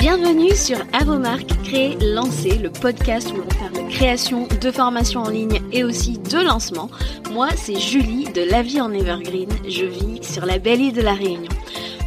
Bienvenue sur Avomark Créer, Lancer, le podcast où l'on parle de création, de formation en ligne et aussi de lancement. Moi, c'est Julie de La Vie en Evergreen. Je vis sur la belle île de la Réunion.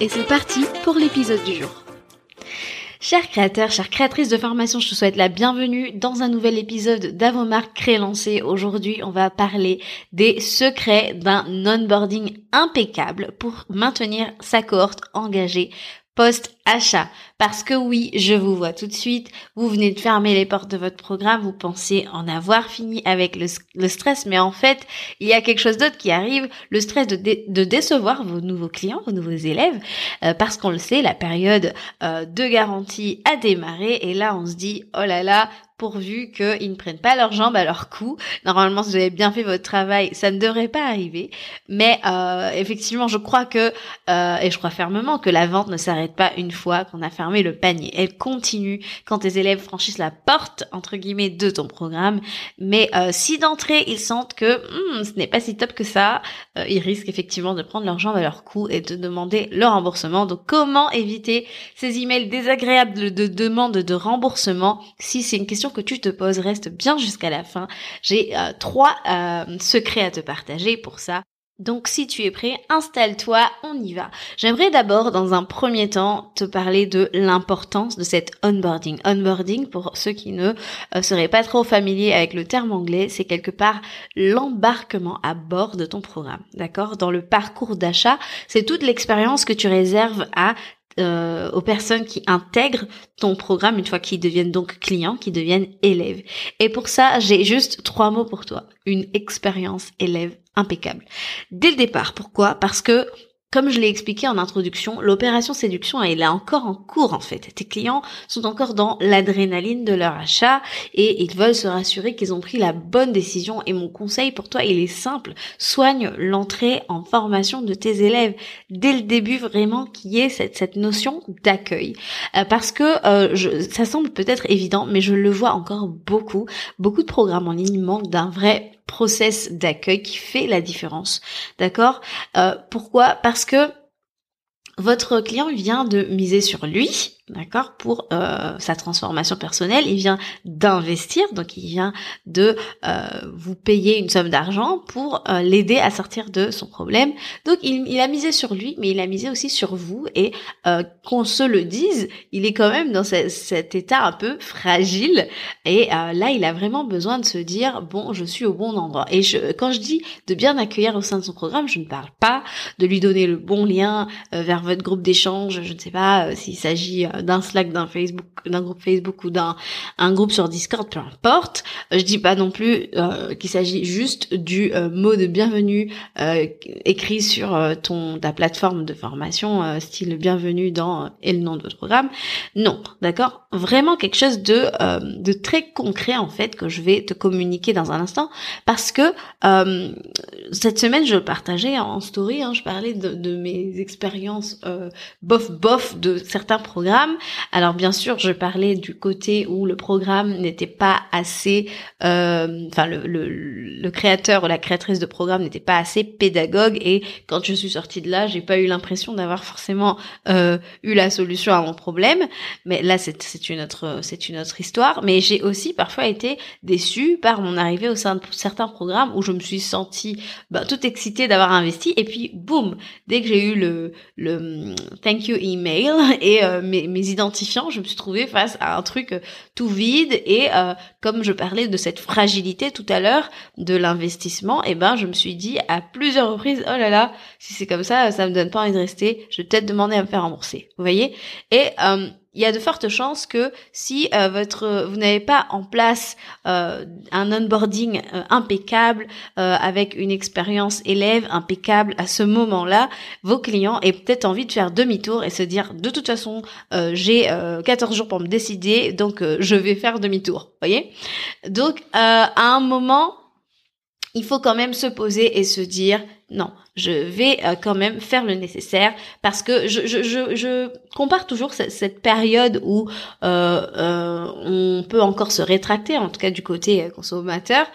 et c'est parti pour l'épisode du jour. Chers créateurs, chères créatrices de formation, je te souhaite la bienvenue dans un nouvel épisode d'Avomark Créé Lancé. Aujourd'hui, on va parler des secrets d'un onboarding impeccable pour maintenir sa cohorte engagée post-achat. Parce que oui, je vous vois tout de suite, vous venez de fermer les portes de votre programme, vous pensez en avoir fini avec le, stress, mais en fait, il y a quelque chose d'autre qui arrive, le stress de, décevoir vos nouveaux clients, vos nouveaux élèves, euh, parce qu'on le sait, la période euh, de garantie a démarré, et là on se dit, oh là là, pourvu qu'ils ne prennent pas leurs jambes à leur cou. Normalement, si vous avez bien fait votre travail, ça ne devrait pas arriver. Mais euh, effectivement, je crois que, euh, et je crois fermement que la vente ne s'arrête pas une fois qu'on a fermé le panier. Elle continue quand tes élèves franchissent la porte, entre guillemets, de ton programme. Mais euh, si d'entrée, ils sentent que hmm, ce n'est pas si top que ça, ils risquent effectivement de prendre leurs jambes à leur cou et de demander le remboursement. Donc, comment éviter ces emails désagréables de, de demande de remboursement si c'est une question que tu te poses, reste bien jusqu'à la fin. J'ai euh, trois euh, secrets à te partager pour ça. Donc si tu es prêt, installe-toi, on y va. J'aimerais d'abord dans un premier temps te parler de l'importance de cette onboarding. Onboarding, pour ceux qui ne euh, seraient pas trop familiers avec le terme anglais, c'est quelque part l'embarquement à bord de ton programme. D'accord? Dans le parcours d'achat, c'est toute l'expérience que tu réserves à euh, aux personnes qui intègrent ton programme une fois qu'ils deviennent donc clients, qui deviennent élèves. Et pour ça, j'ai juste trois mots pour toi. Une expérience élève impeccable. Dès le départ. Pourquoi? Parce que comme je l'ai expliqué en introduction, l'opération séduction, elle est encore en cours en fait. Tes clients sont encore dans l'adrénaline de leur achat et ils veulent se rassurer qu'ils ont pris la bonne décision. Et mon conseil pour toi, il est simple. Soigne l'entrée en formation de tes élèves dès le début vraiment qui est cette, cette notion d'accueil. Euh, parce que euh, ça semble peut-être évident, mais je le vois encore beaucoup. Beaucoup de programmes en ligne manquent d'un vrai process d'accueil qui fait la différence. D'accord? Euh, Pourquoi? Parce que votre client vient de miser sur lui, d'accord, pour euh, sa transformation personnelle. Il vient d'investir, donc il vient de euh, vous payer une somme d'argent pour euh, l'aider à sortir de son problème. Donc il, il, a misé sur lui, mais il a misé aussi sur vous. Et euh, qu'on se le dise, il est quand même dans cet état un peu fragile. Et là, il a vraiment besoin de se dire bon, je suis au bon endroit. Et je, quand je dis de bien accueillir au sein de son programme, je ne parle pas de lui donner le bon lien vers votre groupe d'échange. Je ne sais pas s'il s'agit d'un Slack, d'un Facebook, d'un groupe Facebook ou d'un un groupe sur Discord, peu importe. Euh, je dis pas non plus euh, qu'il s'agit juste du euh, mot de bienvenue écrit sur ton ta plateforme de formation, style bienvenue dans et le nom de votre programme. Non, d'accord? Vraiment quelque chose de de très concret en fait que je vais te communiquer dans un instant parce que cette semaine je partageais en story, hein, je parlais de, de mes expériences bof bof de certains programmes alors bien sûr, je parlais du côté où le programme n'était pas assez, euh, enfin le, le, créateur ou la créatrice de programme n'était pas assez pédagogue et quand je suis sortie de là, j'ai pas eu l'impression d'avoir forcément euh, eu la solution à mon problème. Mais là, c'est une autre, c'est une autre histoire. Mais j'ai aussi parfois été déçue par mon arrivée au sein de certains programmes où je me suis sentie toute excitée d'avoir investi et puis boum, dès que j'ai eu le, le thank you email et euh, mes, mes identifiants, je me suis trouvée face à un truc euh, tout vide et euh, comme je parlais de cette fragilité tout à l'heure de l'investissement, et eh ben je me suis dit à plusieurs reprises oh là là, si c'est comme ça, ça me donne pas envie de rester, je vais peut-être demander à me faire rembourser. Vous voyez? Et euh, il y a de fortes chances que si euh, votre vous n'avez pas en place euh, un onboarding euh, impeccable avec une expérience élève impeccable à ce moment-là, vos clients aient peut-être envie de faire demi-tour et se dire de toute façon j'ai 14 jours pour me décider donc je vais faire demi-tour, voyez? Donc à un moment il faut quand même se poser et se dire non, je vais euh, quand même faire le nécessaire parce que je, je, je, je compare toujours cette, cette période où euh, euh, on peut encore se rétracter, en tout cas du côté consommateur,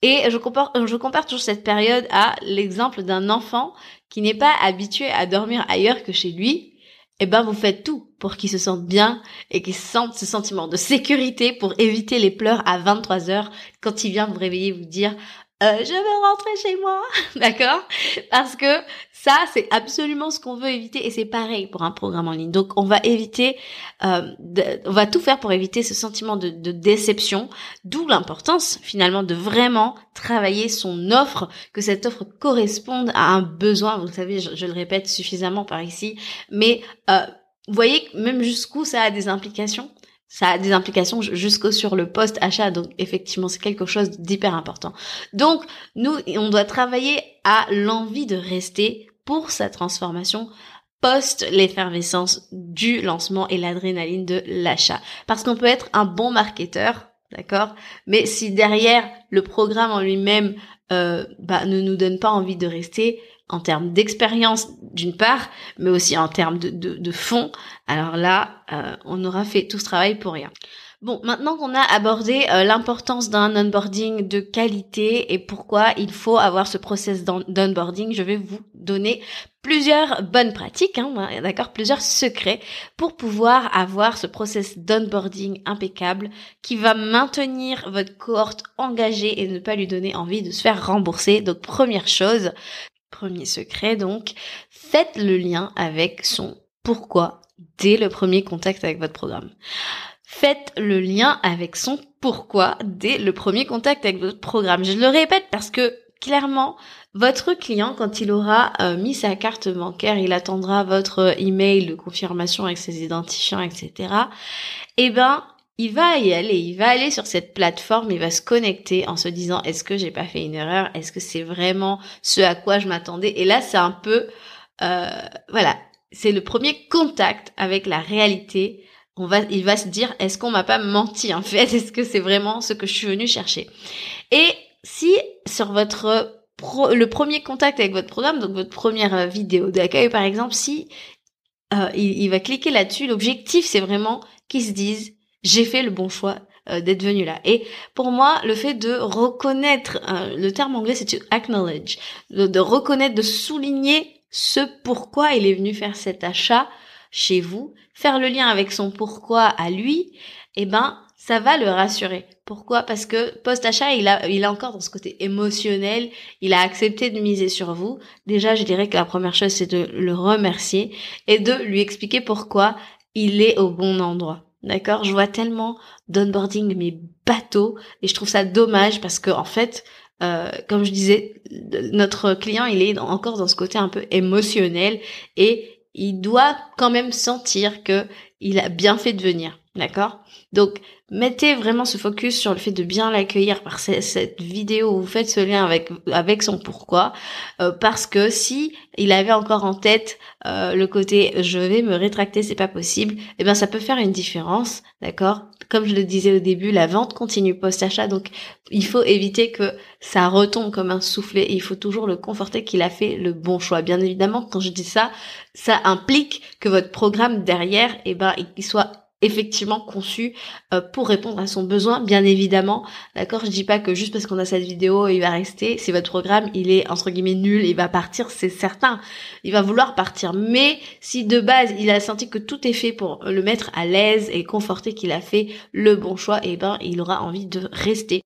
et je compare, je compare toujours cette période à l'exemple d'un enfant qui n'est pas habitué à dormir ailleurs que chez lui. Eh ben, vous faites tout pour qu'il se sente bien et qu'il sente ce sentiment de sécurité pour éviter les pleurs à 23 heures quand il vient vous réveiller vous dire euh, je veux rentrer chez moi, d'accord? Parce que ça, c'est absolument ce qu'on veut éviter et c'est pareil pour un programme en ligne. Donc, on va éviter, euh, on va tout faire pour éviter ce sentiment de, déception, d'où l'importance finalement de vraiment travailler son offre, que cette offre corresponde à un besoin. Vous savez, je, le répète suffisamment par ici, mais euh, vous voyez même jusqu'où ça a des implications? Ça a des implications jusqu'au sur le post achat donc effectivement c'est quelque chose d'hyper important. Donc nous on doit travailler à l'envie de rester pour sa transformation post l'effervescence du lancement et l'adrénaline de l'achat. Parce qu'on peut être un bon marketeur d'accord? Mais si derrière le programme en lui-même euh, bah, ne nous donne pas envie de rester en termes d'expérience d'une part, mais aussi en termes de, de, de fond, alors là, euh, on aura fait tout ce travail pour rien. Bon, maintenant qu'on a abordé euh, l'importance d'un onboarding de qualité et pourquoi il faut avoir ce process d'onboarding, je vais vous donner plusieurs bonnes pratiques, hein, d'accord, plusieurs secrets pour pouvoir avoir ce process d'onboarding impeccable qui va maintenir votre cohorte engagée et ne pas lui donner envie de se faire rembourser. Donc première chose, Premier secret donc, faites le lien avec son pourquoi dès le premier contact avec votre programme. Faites le lien avec son pourquoi dès le premier contact avec votre programme. Je le répète parce que clairement, votre client, quand il aura euh, mis sa carte bancaire, il attendra votre email de confirmation avec ses identifiants, etc. Eh ben, il va y aller, il va aller sur cette plateforme, il va se connecter en se disant est-ce que j'ai pas fait une erreur, est-ce que c'est vraiment ce à quoi je m'attendais? Et là, c'est un peu, euh, voilà, c'est le premier contact avec la réalité. On va, il va se dire est-ce qu'on m'a pas menti en fait? Est-ce que c'est vraiment ce que je suis venu chercher? Et si sur votre le premier contact avec votre programme, donc votre première euh, vidéo d'accueil par exemple, si euh, il, va cliquer là-dessus, l'objectif c'est vraiment qu'ils se disent j'ai fait le bon choix euh, d'être venu là. Et pour moi, le fait de reconnaître, le terme anglais c'est to acknowledge, de, reconnaître, de souligner ce pourquoi il est venu faire cet achat chez vous, faire le lien avec son pourquoi à lui, eh ben ça va le rassurer. Pourquoi? Parce que post-achat, il a, il a encore dans ce côté émotionnel, il a accepté de miser sur vous. Déjà, je dirais que la première chose, c'est de le remercier et de lui expliquer pourquoi il est au bon endroit. D'accord? Je vois tellement d'onboarding mais bateaux et je trouve ça dommage parce que en fait, euh, comme je disais, notre client il est encore dans ce côté un peu émotionnel et il doit quand même sentir que il a bien fait de venir. D'accord. Donc, mettez vraiment ce focus sur le fait de bien l'accueillir par cette vidéo où vous faites ce lien avec avec son pourquoi. Euh, parce que si il avait encore en tête euh, le côté je vais me rétracter c'est pas possible eh bien ça peut faire une différence d'accord? Comme je le disais au début la vente continue post achat donc il faut éviter que ça retombe comme un soufflet et il faut toujours le conforter qu'il a fait le bon choix. Bien évidemment quand je dis ça ça implique que votre programme derrière eh ben il soit effectivement conçu euh, pour répondre à son besoin, bien évidemment. D'accord Je dis pas que juste parce qu'on a cette vidéo, il va rester. Si votre programme, il est entre guillemets nul, il va partir, c'est certain. Il va vouloir partir. Mais si de base, il a senti que tout est fait pour le mettre à l'aise et conforter qu'il a fait le bon choix, eh ben, il aura envie de rester.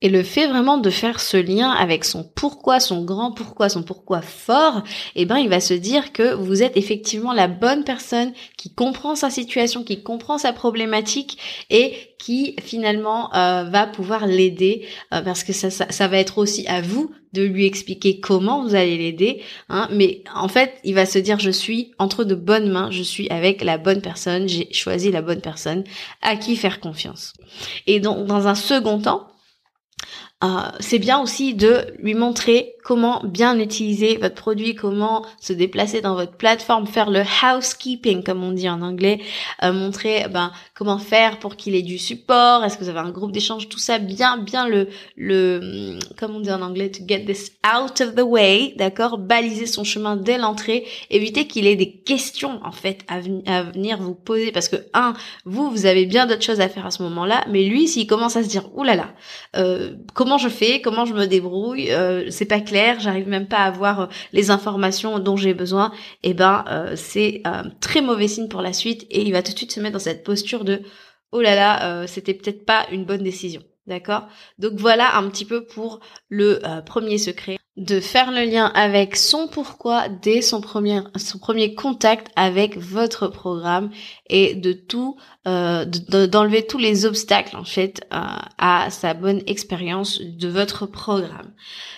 Et le fait vraiment de faire ce lien avec son pourquoi, son grand pourquoi, son pourquoi fort, eh ben, il va se dire que vous êtes effectivement la bonne personne qui comprend sa situation, qui comprend sa problématique et qui finalement euh, va pouvoir l'aider euh, parce que ça, ça, va être aussi à vous de lui expliquer comment vous allez l'aider. Hein, mais en fait, il va se dire je suis entre de bonnes mains, je suis avec la bonne personne, j'ai choisi la bonne personne à qui faire confiance. Et donc dans un second temps, euh, c'est bien aussi de lui montrer comment bien utiliser votre produit, comment se déplacer dans votre plateforme, faire le housekeeping comme on dit en anglais, euh, montrer ben comment faire pour qu'il ait du support, est-ce que vous avez un groupe d'échange, tout ça bien bien le le comme on dit en anglais to get this out of the way, d'accord, baliser son chemin dès l'entrée, éviter qu'il ait des questions en fait à, venir vous poser parce que un vous vous avez bien d'autres choses à faire à ce moment-là, mais lui s'il commence à se dire oulala là euh, comment je fais, comment je me débrouille, euh, c'est pas j'arrive même pas à avoir euh, les informations dont j'ai besoin, et eh ben euh, c'est un très mauvais signe pour la suite et il va tout de suite se mettre dans cette posture de oh là là, c'était peut-être pas une bonne décision. D'accord? Donc voilà un petit peu pour le premier secret de faire le lien avec son pourquoi dès son premier son premier contact avec votre programme et de tout euh, d'enlever tous les obstacles en fait euh, à sa bonne expérience de votre programme.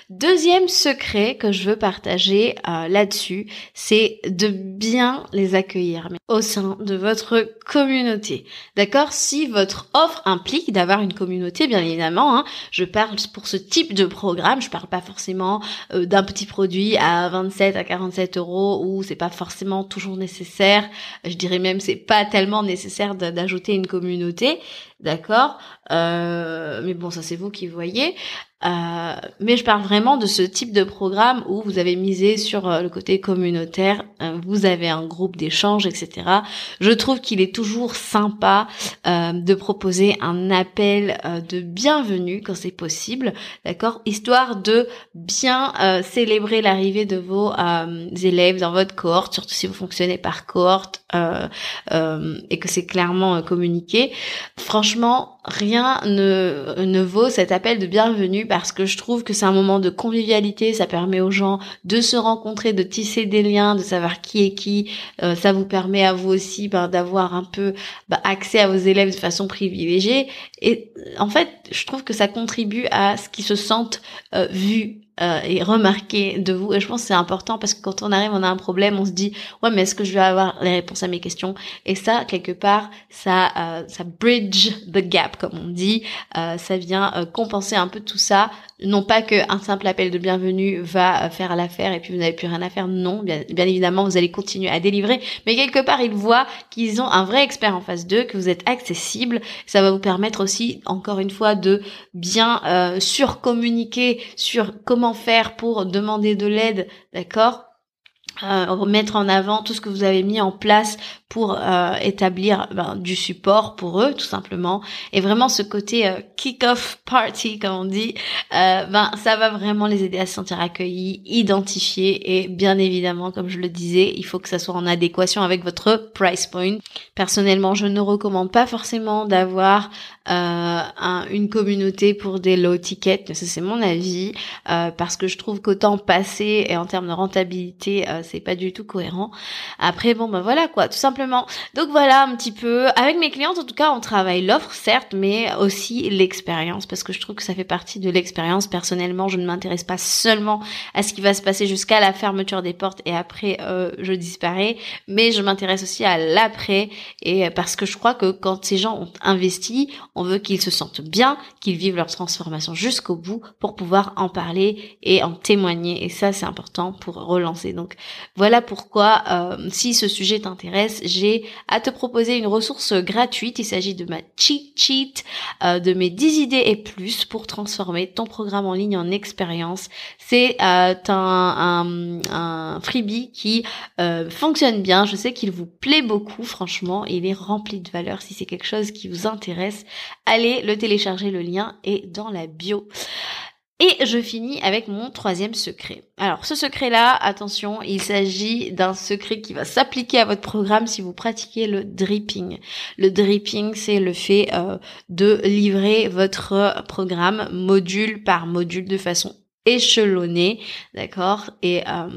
Deuxième secret que je veux partager euh, là-dessus, c'est de bien les accueillir au sein de votre communauté. D'accord? Si votre offre implique d'avoir une communauté, bien évidemment, hein, je parle pour ce type de programme, je parle pas forcément d'un petit produit à 27 à 47 euros où c'est pas forcément toujours nécessaire. Je dirais même c'est pas tellement nécessaire d'ajouter une communauté, d'accord? Euh, Mais bon, ça c'est vous qui voyez. Euh, mais je parle vraiment de ce type de programme où vous avez misé sur euh, le côté communautaire, euh, vous avez un groupe d'échange, etc. Je trouve qu'il est toujours sympa de proposer un appel de bienvenue quand c'est possible, d'accord, histoire de bien célébrer l'arrivée de vos élèves dans votre cohorte, surtout si vous fonctionnez par cohorte et que c'est clairement communiqué. Franchement, rien ne, ne vaut cet appel de bienvenue parce que je trouve que c'est un moment de convivialité, ça permet aux gens de se rencontrer, de tisser des liens, de savoir qui est qui. Euh, ça vous permet à vous aussi ben, d'avoir un peu ben, accès à vos élèves de façon privilégiée. Et en fait, je trouve que ça contribue à ce qu'ils se sentent euh, vus, euh, et remarquer de vous. Et je pense que c'est important parce que quand on arrive, on a un problème, on se dit ouais mais est-ce que je vais avoir les réponses à mes questions? Et ça quelque part, ça euh, ça bridge the gap comme on dit. Euh, ça vient euh, compenser un peu tout ça. Non pas qu'un simple appel de bienvenue va faire l'affaire et puis vous n'avez plus rien à faire. Non, bien, évidemment vous allez continuer à délivrer, mais quelque part ils voient qu'ils ont un vrai expert en face d'eux, que vous êtes accessible. Ça va vous permettre aussi encore une fois de bien surcommuniquer sur comment faire pour demander de l'aide, d'accord? Euh, mettre en avant tout ce que vous avez mis en place pour euh, établir ben, du support pour eux tout simplement. Et vraiment ce côté euh, kick-off party comme on dit euh, ben ça va vraiment les aider à se sentir accueillis identifiés. Et bien évidemment comme je le disais il faut que ça soit en adéquation avec votre price point. Personnellement je ne recommande pas forcément d'avoir un, une communauté pour des low tickets ça c'est mon avis parce que je trouve qu'autant passer et en termes de rentabilité c'est pas du tout cohérent après bon ben voilà quoi tout simplement donc voilà un petit peu. Avec mes clientes, en tout cas, on travaille l'offre, certes, mais aussi l'expérience, parce que je trouve que ça fait partie de l'expérience. Personnellement, je ne m'intéresse pas seulement à ce qui va se passer jusqu'à la fermeture des portes et après euh, je disparais, mais je m'intéresse aussi à l'après, et parce que je crois que quand ces gens ont investi, on veut qu'ils se sentent bien, qu'ils vivent leur transformation jusqu'au bout pour pouvoir en parler et en témoigner. Et ça, c'est important pour relancer. Donc voilà pourquoi, euh, si ce sujet t'intéresse, j'ai à te proposer une ressource gratuite. Il s'agit de ma cheat sheet, euh, de mes 10 idées et plus pour transformer ton programme en ligne en expérience. C'est euh, un, un, freebie qui fonctionne bien. Je sais qu'il vous plaît beaucoup, franchement. Il est rempli de valeur. Si c'est quelque chose qui vous intéresse, allez le télécharger. Le lien est dans la bio. Et je finis avec mon troisième secret. Alors ce secret-là, attention, il s'agit d'un secret qui va s'appliquer à votre programme si vous pratiquez le dripping. Le dripping, c'est le fait euh, de livrer votre programme module par module de façon échelonnée, d'accord? Euh,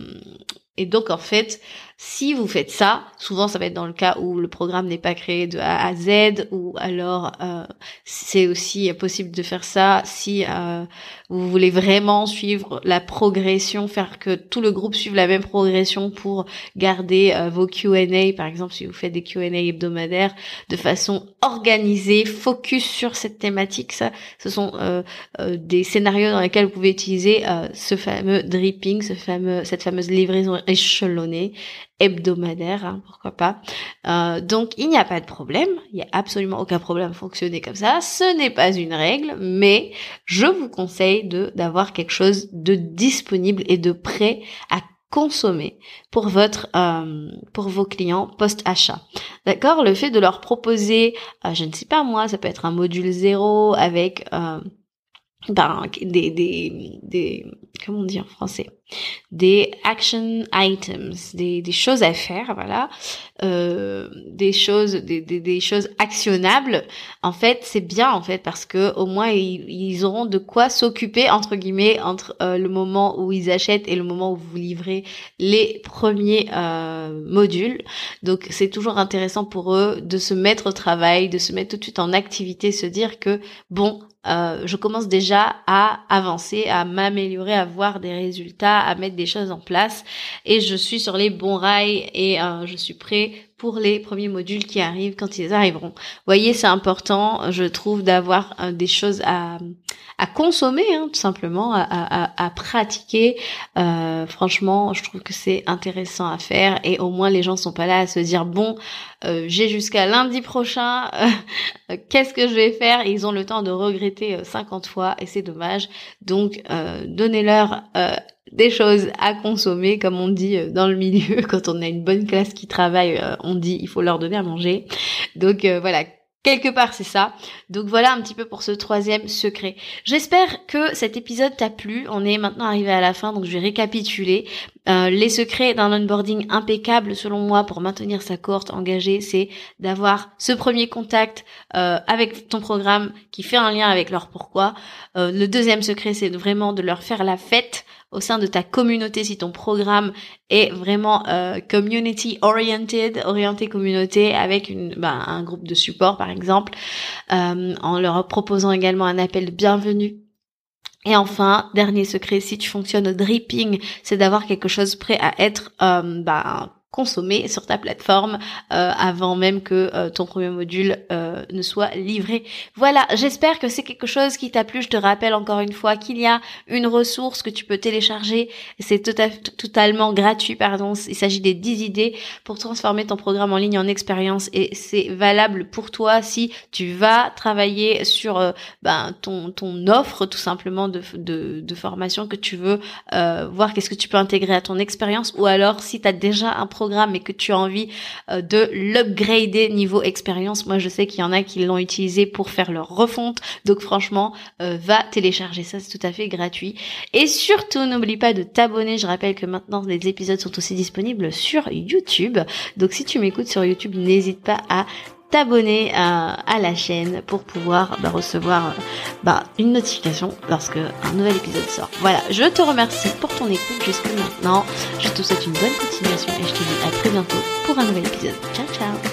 et donc en fait, si vous faites ça, souvent ça va être dans le cas où le programme n'est pas créé de A à Z, ou alors euh, c'est aussi possible de faire ça si euh, vous voulez vraiment suivre la progression, faire que tout le groupe suive la même progression pour garder euh, vos Q&A, par exemple si vous faites des Q&A hebdomadaires, de façon organisée, focus sur cette thématique. Ça, ce sont des scénarios dans lesquels vous pouvez utiliser ce fameux dripping, ce fameux, cette fameuse livraison échelonnée hebdomadaire, hein, pourquoi pas. Euh, donc il n'y a pas de problème, il n'y a absolument aucun problème à fonctionner comme ça. Ce n'est pas une règle, mais je vous conseille de d'avoir quelque chose de disponible et de prêt à consommer pour votre euh, pour vos clients post achat d'accord? Le fait de leur proposer euh, je ne sais pas moi ça peut être un module zéro avec ben, des, des, des, comment on en français, des action items, des, des choses à faire, voilà, euh, des choses, des, des, des, choses actionnables. En fait, c'est bien en fait parce que au moins ils, ils auront de quoi s'occuper entre guillemets entre euh, le moment où ils achètent et le moment où vous livrez les premiers euh, modules. Donc c'est toujours intéressant pour eux de se mettre au travail, de se mettre tout de suite en activité, se dire que bon, euh, je commence déjà à avancer, à m'améliorer, à voir des résultats, à mettre des choses en place. Et je suis sur les bons rails et euh, je suis prêt pour les premiers modules qui arrivent quand ils arriveront. Vous voyez, c'est important, je trouve, d'avoir euh, des choses à, à consommer, hein, tout simplement, à, à, à pratiquer. Euh, franchement, je trouve que c'est intéressant à faire et au moins les gens sont pas là à se dire bon, euh, j'ai jusqu'à lundi prochain, euh, qu'est-ce que je vais faire? Ils ont le temps de regretter 50 fois et c'est dommage. Donc, donnez-leur des choses à consommer, comme on dit euh, dans le milieu, quand on a une bonne classe qui travaille, euh, on dit il faut leur donner à manger. Donc euh, voilà, quelque part c'est ça. Donc voilà un petit peu pour ce troisième secret. J'espère que cet épisode t'a plu. On est maintenant arrivé à la fin, donc je vais récapituler. Les secrets d'un onboarding impeccable selon moi pour maintenir sa cohorte engagée, c'est d'avoir ce premier contact avec ton programme qui fait un lien avec leur pourquoi. le deuxième secret, c'est vraiment de leur faire la fête au sein de ta communauté, si ton programme est vraiment euh, community oriented, orienté communauté, avec une, bah, un groupe de support par exemple, euh, en leur proposant également un appel de bienvenue et enfin, dernier secret, si tu fonctionnes au dripping, c'est d'avoir quelque chose prêt à être euh, bah, consommer sur ta plateforme euh, avant même que euh, ton premier module euh, ne soit livré. Voilà, j'espère que c'est quelque chose qui t'a plu. Je te rappelle encore une fois qu'il y a une ressource que tu peux télécharger. C'est tota-, totalement gratuit, pardon. Il s'agit des 10 idées pour transformer ton programme en ligne en expérience et c'est valable pour toi si tu vas travailler sur ben, ton, offre tout simplement de, de, de formation que tu veux voir qu'est-ce que tu peux intégrer à ton expérience ou alors si tu as déjà un programme et que tu as envie euh, de l'upgrader niveau expérience, moi je sais qu'il y en a qui l'ont utilisé pour faire leur refonte. Donc franchement, euh, va télécharger ça, c'est tout à fait gratuit. Et surtout, n'oublie pas de t'abonner. Je rappelle que maintenant les épisodes sont aussi disponibles sur YouTube. Donc si tu m'écoutes sur YouTube, n'hésite pas à t'abonner à, la chaîne pour pouvoir bah, recevoir bah, une notification lorsque un nouvel épisode sort. Voilà, je te remercie pour ton écoute jusque maintenant. Je te souhaite une bonne continuation et je te dis à très bientôt pour un nouvel épisode. Ciao ciao